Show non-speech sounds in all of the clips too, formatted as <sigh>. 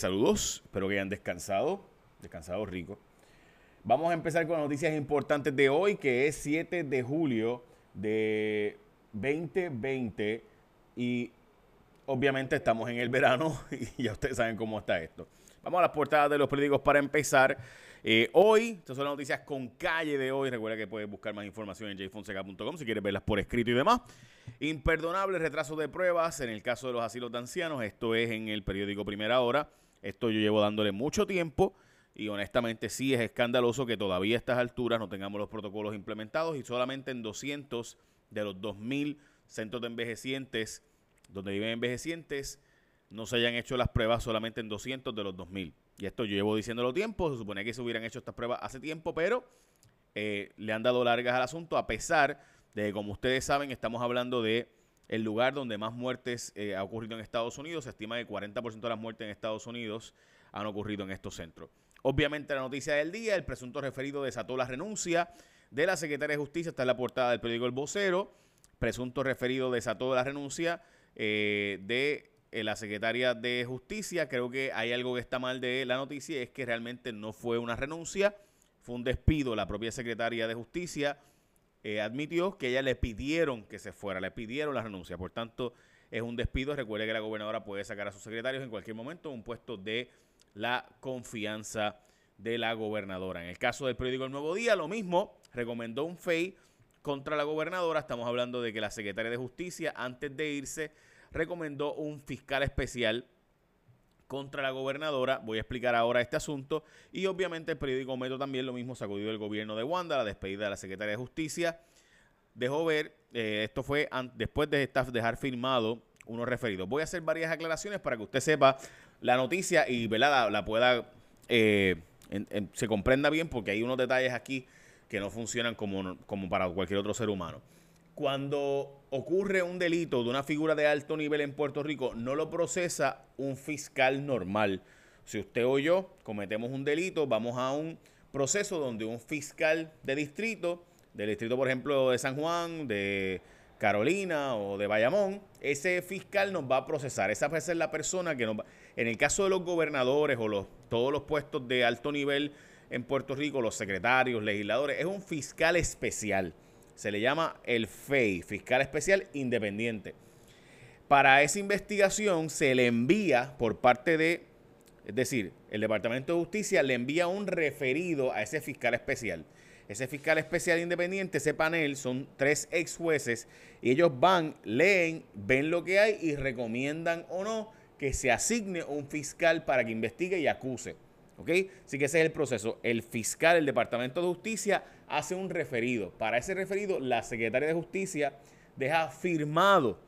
Saludos, espero que hayan descansado, descansado rico. Vamos a empezar con las noticias importantes de hoy, que es 7 de julio de 2020 y obviamente estamos en el verano <laughs> y ya ustedes saben cómo está esto. Vamos a las portadas de los periódicos para empezar. Eh, hoy, estas son las noticias con calle de hoy. Recuerda que puedes buscar más información en jfonseca.com si quieres verlas por escrito y demás. Imperdonable retraso de pruebas en el caso de los asilos de ancianos. Esto es en el periódico Primera Hora. Esto yo llevo dándole mucho tiempo y honestamente sí es escandaloso que todavía a estas alturas no tengamos los protocolos implementados y solamente en 200 de los 2.000 centros de envejecientes donde viven envejecientes no se hayan hecho las pruebas solamente en 200 de los 2.000. Y esto yo llevo diciéndolo tiempo, se supone que se hubieran hecho estas pruebas hace tiempo, pero eh, le han dado largas al asunto a pesar de que, como ustedes saben, estamos hablando de el lugar donde más muertes eh, ha ocurrido en Estados Unidos. Se estima que 40% de las muertes en Estados Unidos han ocurrido en estos centros. Obviamente la noticia del día, el presunto referido desató la renuncia de la secretaria de Justicia, está en la portada del periódico El Vocero. Presunto referido desató la renuncia eh, de eh, la secretaria de Justicia. Creo que hay algo que está mal de la noticia, es que realmente no fue una renuncia, fue un despido. La propia secretaria de Justicia eh, admitió que ella le pidieron que se fuera, le pidieron la renuncia. Por tanto, es un despido. Recuerde que la gobernadora puede sacar a sus secretarios en cualquier momento, un puesto de la confianza de la gobernadora. En el caso del periódico El Nuevo Día, lo mismo, recomendó un FEI contra la gobernadora. Estamos hablando de que la secretaria de Justicia, antes de irse, recomendó un fiscal especial contra la gobernadora. Voy a explicar ahora este asunto. Y obviamente el periódico Metro también lo mismo sacudió el gobierno de Wanda, la despedida de la secretaria de Justicia. Dejó ver, eh, esto fue después de estar, dejar firmado unos referidos. Voy a hacer varias aclaraciones para que usted sepa la noticia y La, la pueda, eh, se comprenda bien porque hay unos detalles aquí que no funcionan como, como para cualquier otro ser humano cuando ocurre un delito de una figura de alto nivel en Puerto Rico, no lo procesa un fiscal normal. Si usted o yo cometemos un delito, vamos a un proceso donde un fiscal de distrito, del distrito por ejemplo de San Juan, de Carolina o de Bayamón, ese fiscal nos va a procesar. Esa va a ser la persona que nos va... En el caso de los gobernadores o los, todos los puestos de alto nivel en Puerto Rico, los secretarios, legisladores, es un fiscal especial se le llama el FEI, Fiscal Especial Independiente. Para esa investigación se le envía por parte de, es decir, el Departamento de Justicia le envía un referido a ese fiscal especial. Ese fiscal especial independiente, ese panel, son tres ex jueces y ellos van, leen, ven lo que hay y recomiendan o no que se asigne un fiscal para que investigue y acuse. ¿Ok? Así que ese es el proceso. El fiscal, el Departamento de Justicia, hace un referido. Para ese referido, la Secretaria de Justicia deja firmado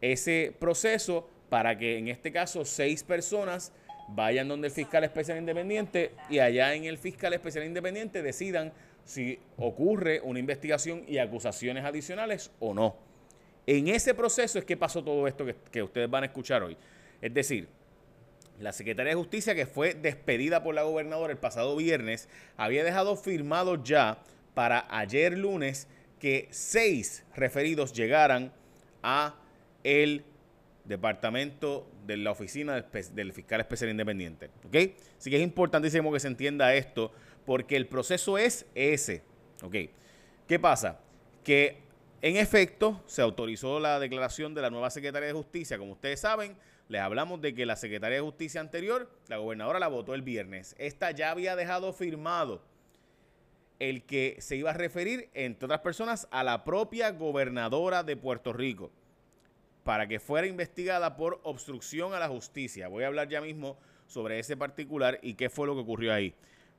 ese proceso para que en este caso seis personas vayan donde el fiscal especial independiente y allá en el fiscal especial independiente decidan si ocurre una investigación y acusaciones adicionales o no. En ese proceso es que pasó todo esto que, ustedes van a escuchar hoy. Es decir, la Secretaría de Justicia, que fue despedida por la gobernadora el pasado viernes, había dejado firmado ya para ayer lunes que seis referidos llegaran a el departamento de la oficina del, fiscal especial independiente. ¿Ok? Así que es importantísimo que se entienda esto porque el proceso es ese. ¿Ok? ¿Qué pasa? Que en efecto se autorizó la declaración de la nueva secretaria de Justicia. Como ustedes saben, les hablamos de que la Secretaría de Justicia anterior, la gobernadora la votó el viernes. Esta ya había dejado firmado el que se iba a referir, entre otras personas, a la propia gobernadora de Puerto Rico para que fuera investigada por obstrucción a la justicia. Voy a hablar ya mismo sobre ese particular y qué fue lo que ocurrió ahí.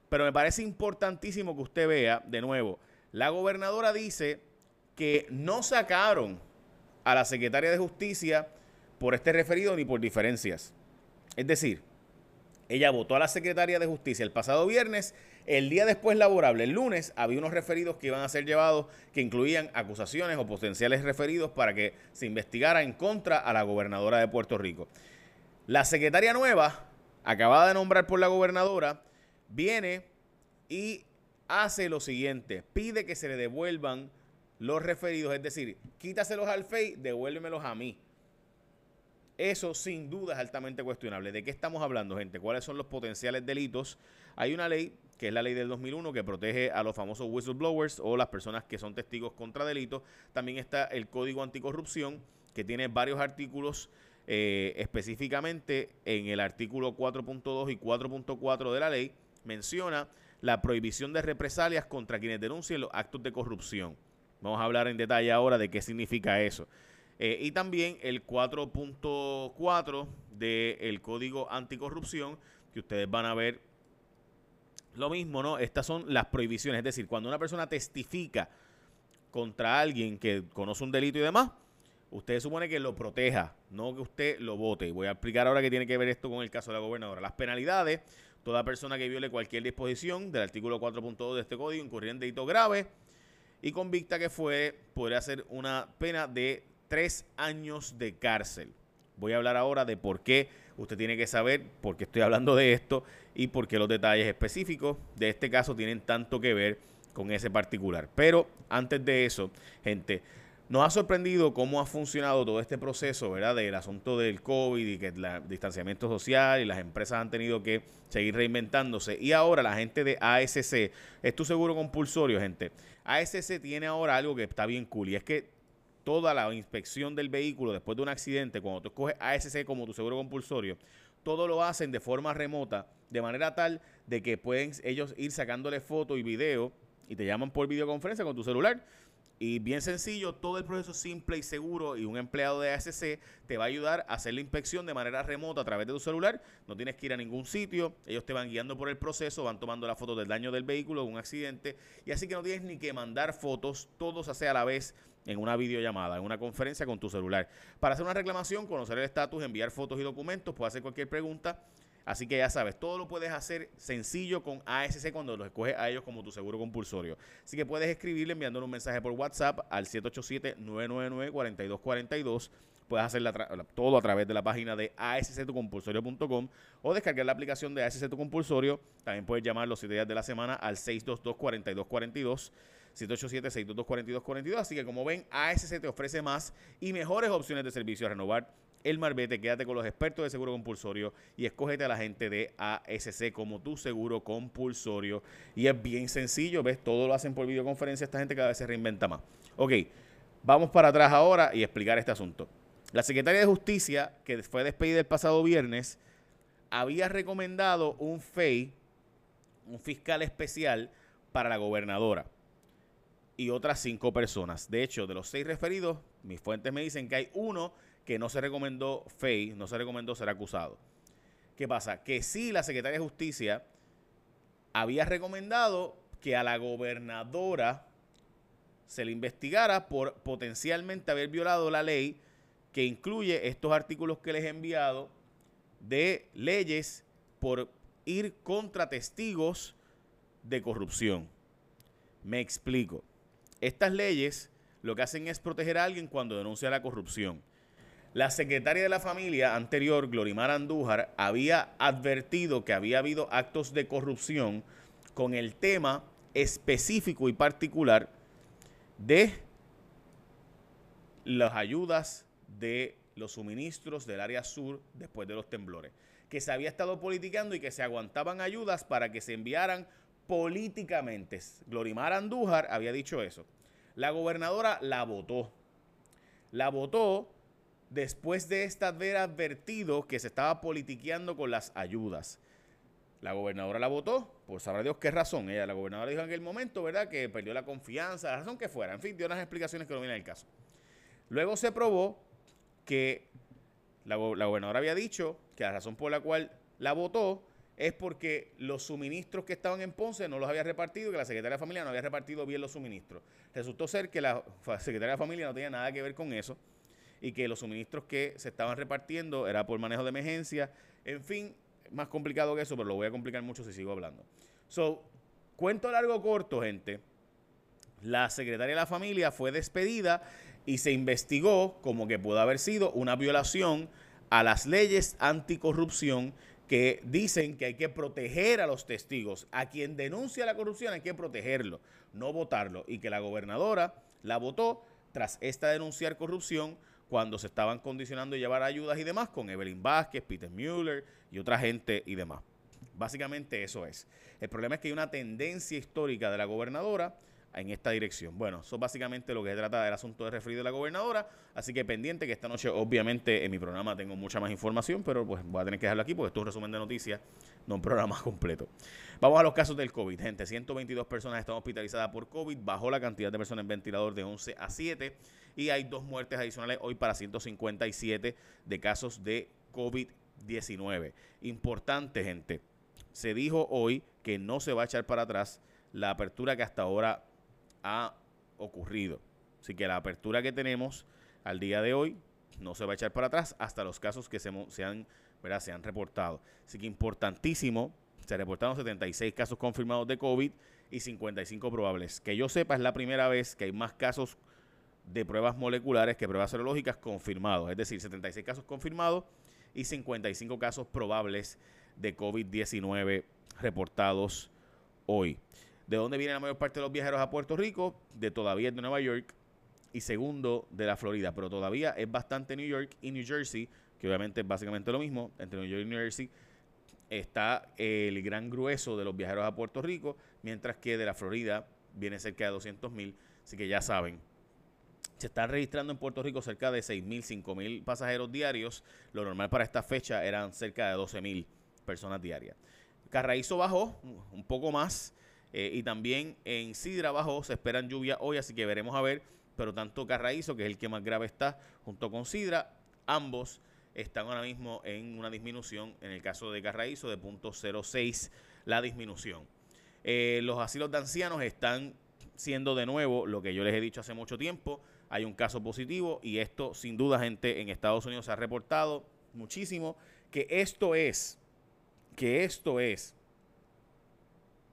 Pero me parece importantísimo que usted vea, de nuevo, la gobernadora dice que no sacaron a la secretaria de justicia por este referido ni por diferencias. Es decir, ella votó a la secretaria de Justicia el pasado viernes. El día después laborable, el lunes, había unos referidos que iban a ser llevados que incluían acusaciones o potenciales referidos para que se investigara en contra a la gobernadora de Puerto Rico. La secretaria nueva, acabada de nombrar por la gobernadora, viene y hace lo siguiente, pide que se le devuelvan los referidos, es decir, quítaselos al FEI, devuélvemelos a mí. Eso sin duda es altamente cuestionable. ¿De qué estamos hablando, gente? ¿Cuáles son los potenciales delitos? Hay una ley, que es la ley del 2001, que protege a los famosos whistleblowers o las personas que son testigos contra delitos. También está el Código Anticorrupción, que tiene varios artículos eh, específicamente en el artículo 4.2 y 4.4 de la ley, menciona la prohibición de represalias contra quienes denuncien los actos de corrupción. Vamos a hablar en detalle ahora de qué significa eso. Eh, y también el 4.4 del Código Anticorrupción, que ustedes van a ver lo mismo, ¿no? Estas son las prohibiciones, es decir, cuando una persona testifica contra alguien que conoce un delito y demás, usted supone que lo proteja, no que usted lo vote. Voy a explicar ahora qué tiene que ver esto con el caso de la gobernadora. Las penalidades, toda persona que viole cualquier disposición del artículo 4.2 de este código incurrir en delito grave y convicta que fue, podría ser una pena de tres años de cárcel. Voy a hablar ahora de por qué usted tiene que saber por qué estoy hablando de esto y por qué los detalles específicos de este caso tienen tanto que ver con ese particular. Pero antes de eso, gente, nos ha sorprendido cómo ha funcionado todo este proceso, ¿verdad? Del asunto del COVID y que el distanciamiento social y las empresas han tenido que seguir reinventándose. Y ahora la gente de ASC, es tu seguro compulsorio, gente. ASC tiene ahora algo que está bien cool y es que toda la inspección del vehículo después de un accidente, cuando tú escoges ASC como tu seguro compulsorio, todo lo hacen de forma remota, de manera tal de que pueden ellos ir sacándole foto y video y te llaman por videoconferencia con tu celular. Y bien sencillo, todo el proceso simple y seguro y un empleado de ASC te va a ayudar a hacer la inspección de manera remota a través de tu celular. No tienes que ir a ningún sitio, ellos te van guiando por el proceso, van tomando la foto del daño del vehículo, de un accidente y así que no tienes ni que mandar fotos, todo se hace a la vez en una videollamada, en una conferencia con tu celular. Para hacer una reclamación, conocer el estatus, enviar fotos y documentos, puedes hacer cualquier pregunta. Así que ya sabes, todo lo puedes hacer sencillo con ASC cuando los escoges a ellos como tu seguro compulsorio. Así que puedes escribirle enviándole un mensaje por WhatsApp al 787-999-4242. Puedes hacer todo a través de la página de asctucompulsorio.com o descargar la aplicación de ASC Tu Compulsorio. También puedes llamar los 7 días de la semana al 622-4242. 787-622-4242. Así que como ven, ASC te ofrece más y mejores opciones de servicio a renovar el Marbete. Quédate con los expertos de seguro compulsorio y escógete a la gente de ASC como tu seguro compulsorio. Y es bien sencillo, ¿ves? Todo lo hacen por videoconferencia. Esta gente cada vez se reinventa más. Ok, vamos para atrás ahora y explicar este asunto. La secretaria de Justicia, que fue despedida el pasado viernes, había recomendado un FEI, un fiscal especial, para la gobernadora y otras cinco personas. De hecho, de los seis referidos, mis fuentes me dicen que hay uno que no se recomendó FEI, no se recomendó ser acusado. ¿Qué pasa? Que sí, la Secretaría de Justicia había recomendado que a la gobernadora se le investigara por potencialmente haber violado la ley que incluye estos artículos que les he enviado de leyes por ir contra testigos de corrupción. Me explico. Estas leyes lo que hacen es proteger a alguien cuando denuncia la corrupción. La secretaria de la familia anterior, Glorimar Andújar, había advertido que había habido actos de corrupción con el tema específico y particular de las ayudas de los suministros del área sur después de los temblores, que se había estado politicando y que se aguantaban ayudas para que se enviaran políticamente. Glorimar Andújar había dicho eso. La gobernadora la votó. La votó después de esta haber advertido que se estaba politiqueando con las ayudas. La gobernadora la votó, por saber Dios qué razón. Ella, la gobernadora dijo en aquel momento, ¿verdad?, que perdió la confianza, la razón que fuera. En fin, dio unas explicaciones que no vienen al caso. Luego se probó que la gobernadora había dicho que la razón por la cual la votó es porque los suministros que estaban en Ponce no los había repartido, que la Secretaría de Familia no había repartido bien los suministros. Resultó ser que la Secretaría de Familia no tenía nada que ver con eso y que los suministros que se estaban repartiendo era por manejo de emergencia. En fin, más complicado que eso, pero lo voy a complicar mucho si sigo hablando. So, cuento largo corto, gente. La Secretaría de la Familia fue despedida y se investigó como que pudo haber sido una violación a las leyes anticorrupción que dicen que hay que proteger a los testigos. A quien denuncia la corrupción hay que protegerlo, no votarlo. Y que la gobernadora la votó tras esta denunciar corrupción cuando se estaban condicionando llevar ayudas y demás con Evelyn Vázquez, Peter Mueller y otra gente y demás. Básicamente eso es. El problema es que hay una tendencia histórica de la gobernadora en esta dirección. Bueno, eso es básicamente lo que se trata del asunto de referido de la gobernadora. Así que pendiente que esta noche, obviamente, en mi programa tengo mucha más información, pero pues voy a tener que dejarlo aquí porque esto es un resumen de noticias, no un programa <laughs> completo. Vamos a los casos del COVID, gente. 122 personas están hospitalizadas por COVID. Bajó la cantidad de personas en ventilador de 11 a 7. Y hay dos muertes adicionales hoy para 157 de casos de COVID-19. Importante, gente. Se dijo hoy que no se va a echar para atrás la apertura que hasta ahora ha ocurrido. Así que la apertura que tenemos al día de hoy no se va a echar para atrás hasta los casos que se, han, se han reportado. Así que importantísimo, se reportaron 76 casos confirmados de COVID y 55 probables. Que yo sepa, es la primera vez que hay más casos de pruebas moleculares que pruebas serológicas confirmados. Es decir, 76 casos confirmados y 55 casos probables de COVID-19 reportados hoy. ¿De dónde viene la mayor parte de los viajeros a Puerto Rico? De todavía de Nueva York y segundo de la Florida, pero todavía es bastante New York y New Jersey, que obviamente es básicamente lo mismo, entre New York y New Jersey está el gran grueso de los viajeros a Puerto Rico, mientras que de la Florida viene cerca de 200 mil, así que ya saben. Se están registrando en Puerto Rico cerca de 6 mil, 5 mil pasajeros diarios. Lo normal para esta fecha eran cerca de 12 mil personas diarias. Carraízo bajó un poco más, eh, y también en Sidra abajo se esperan lluvias hoy, así que veremos a ver. Pero tanto Carraízo, que es el que más grave está, junto con Sidra, ambos están ahora mismo en una disminución. En el caso de Carraízo, de 0.06 la disminución. Eh, los asilos de ancianos están siendo de nuevo lo que yo les he dicho hace mucho tiempo. Hay un caso positivo y esto sin duda gente en Estados Unidos se ha reportado muchísimo que esto es, que esto es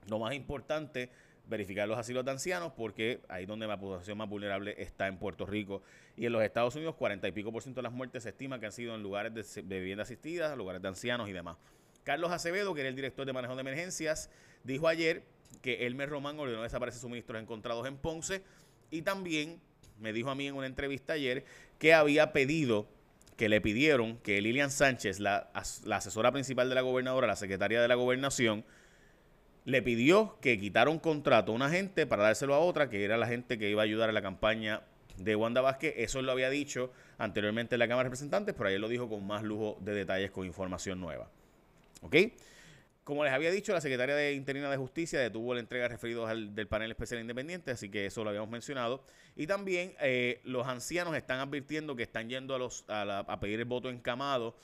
lo más importante, verificar los asilos de ancianos, porque ahí donde la población más vulnerable está en Puerto Rico. Y en los Estados Unidos, 40 y pico por ciento de las muertes se estima que han sido en lugares de, vivienda asistida, lugares de ancianos y demás. Carlos Acevedo, que era el director de manejo de emergencias, dijo ayer que Elmer Román ordenó desaparecer suministros encontrados en Ponce y también me dijo a mí en una entrevista ayer que había pedido, que le pidieron que Lilian Sánchez, la asesora principal de la gobernadora, la secretaria de la gobernación, le pidió que quitara un contrato a una gente para dárselo a otra, que era la gente que iba a ayudar a la campaña de Wanda Vázquez. Eso lo había dicho anteriormente en la Cámara de Representantes, pero ayer lo dijo con más lujo de detalles, con información nueva. ¿Ok? Como les había dicho, la secretaria de Interina de Justicia detuvo la entrega referidos al, del panel especial independiente, así que eso lo habíamos mencionado. Y también eh, los ancianos están advirtiendo que están yendo a, los, a pedir el voto encamado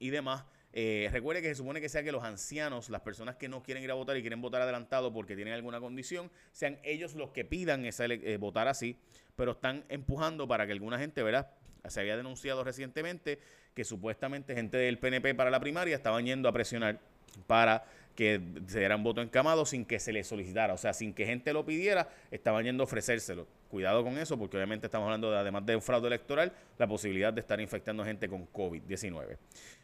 y demás eh, recuerde que se supone que sea que los ancianos, las personas que no quieren ir a votar y quieren votar adelantado porque tienen alguna condición, sean ellos los que pidan esa, eh, votar así, pero están empujando para que alguna gente, ¿verdad? Se había denunciado recientemente que supuestamente gente del PNP para la primaria estaban yendo a presionar para que se dieran voto encamado sin que se les solicitara, o sea, sin que gente lo pidiera, estaban yendo a ofrecérselo. Cuidado con eso, porque obviamente estamos hablando, de, además de un fraude electoral, la posibilidad de estar infectando gente con COVID-19.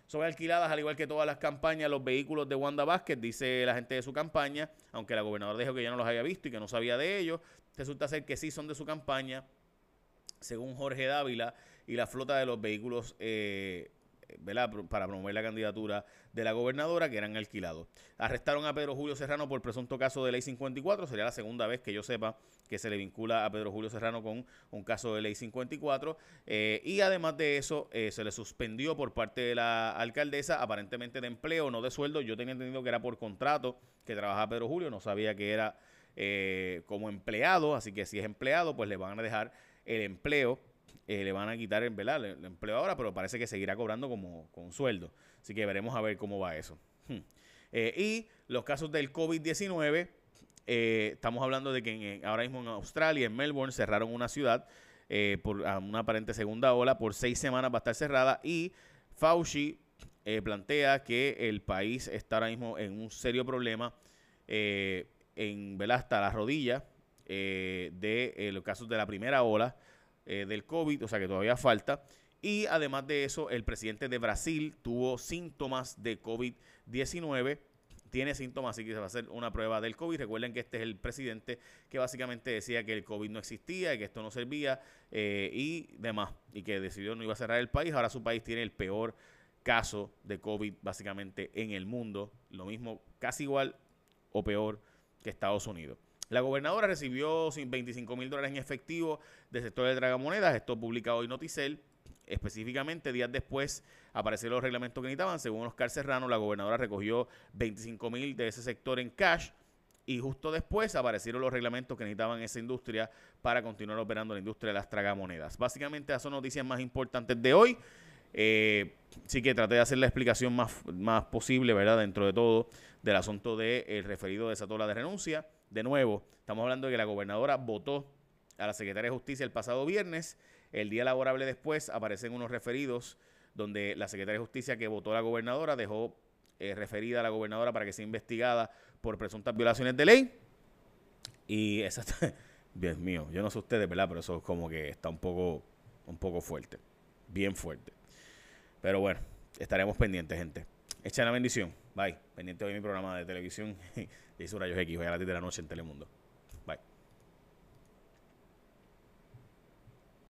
Son alquiladas, al igual que todas las campañas, los vehículos de Wanda Vázquez, dice la gente de su campaña, aunque la gobernadora dijo que ya no los había visto y que no sabía de ellos. Resulta ser que sí son de su campaña, según Jorge Dávila, y la flota de los vehículos eh, para promover la candidatura de la gobernadora que eran alquilados. Arrestaron a Pedro Julio Serrano por presunto caso de ley 54. Sería la segunda vez que yo sepa que se le vincula a Pedro Julio Serrano con un caso de ley 54. Eh, y además de eso, eh, se le suspendió por parte de la alcaldesa, aparentemente de empleo, no de sueldo. Yo tenía entendido que era por contrato que trabajaba Pedro Julio, no sabía que era eh, como empleado, así que si es empleado, pues le van a dejar el empleo eh, le van a quitar el, el, empleo ahora, pero parece que seguirá cobrando como con sueldo. Así que veremos a ver cómo va eso. Hmm. Eh, y los casos del COVID-19, eh, estamos hablando de que ahora mismo en Australia, en Melbourne, cerraron una ciudad por una aparente segunda ola, por seis semanas va a estar cerrada y Fauci plantea que el país está ahora mismo en un serio problema en hasta la rodilla de los casos de la primera ola eh, del COVID, o sea que todavía falta. Y además de eso, el presidente de Brasil tuvo síntomas de COVID-19. tiene síntomas, así que se va a hacer una prueba del COVID. Recuerden que este es el presidente que básicamente decía que el COVID no existía que esto no servía eh, y demás, y que decidió no iba a cerrar el país. Ahora su país tiene el peor caso de COVID básicamente en el mundo, lo mismo, casi igual o peor que Estados Unidos. La gobernadora recibió 25 mil dólares en efectivo del sector de tragamonedas, esto publica hoy Noticel. Específicamente, días después aparecieron los reglamentos que necesitaban. Según Oscar Serrano, la gobernadora recogió 25 mil de ese sector en cash y justo después aparecieron los reglamentos que necesitaban esa industria para continuar operando la industria de las tragamonedas. Básicamente, esas son noticias más importantes de hoy. Eh, sí que traté de hacer la explicación más, más posible, ¿verdad? Dentro de todo, del asunto del referido de esa tola de renuncia. De nuevo, estamos hablando de que la gobernadora votó a la secretaria de Justicia el pasado viernes. El día laborable después aparecen unos referidos donde la secretaria de Justicia que votó a la gobernadora dejó eh, referida a la gobernadora para que sea investigada por presuntas violaciones de ley. Y esa <laughs> Dios mío, yo no sé ustedes, ¿verdad? Pero eso es como que está un poco, un poco fuerte. Bien fuerte. Pero bueno, estaremos pendientes, gente. Echa la bendición. Bye. Pendiente hoy mi programa de televisión. <laughs> hizo Rayos X, hoy a las 10 de la noche en Telemundo.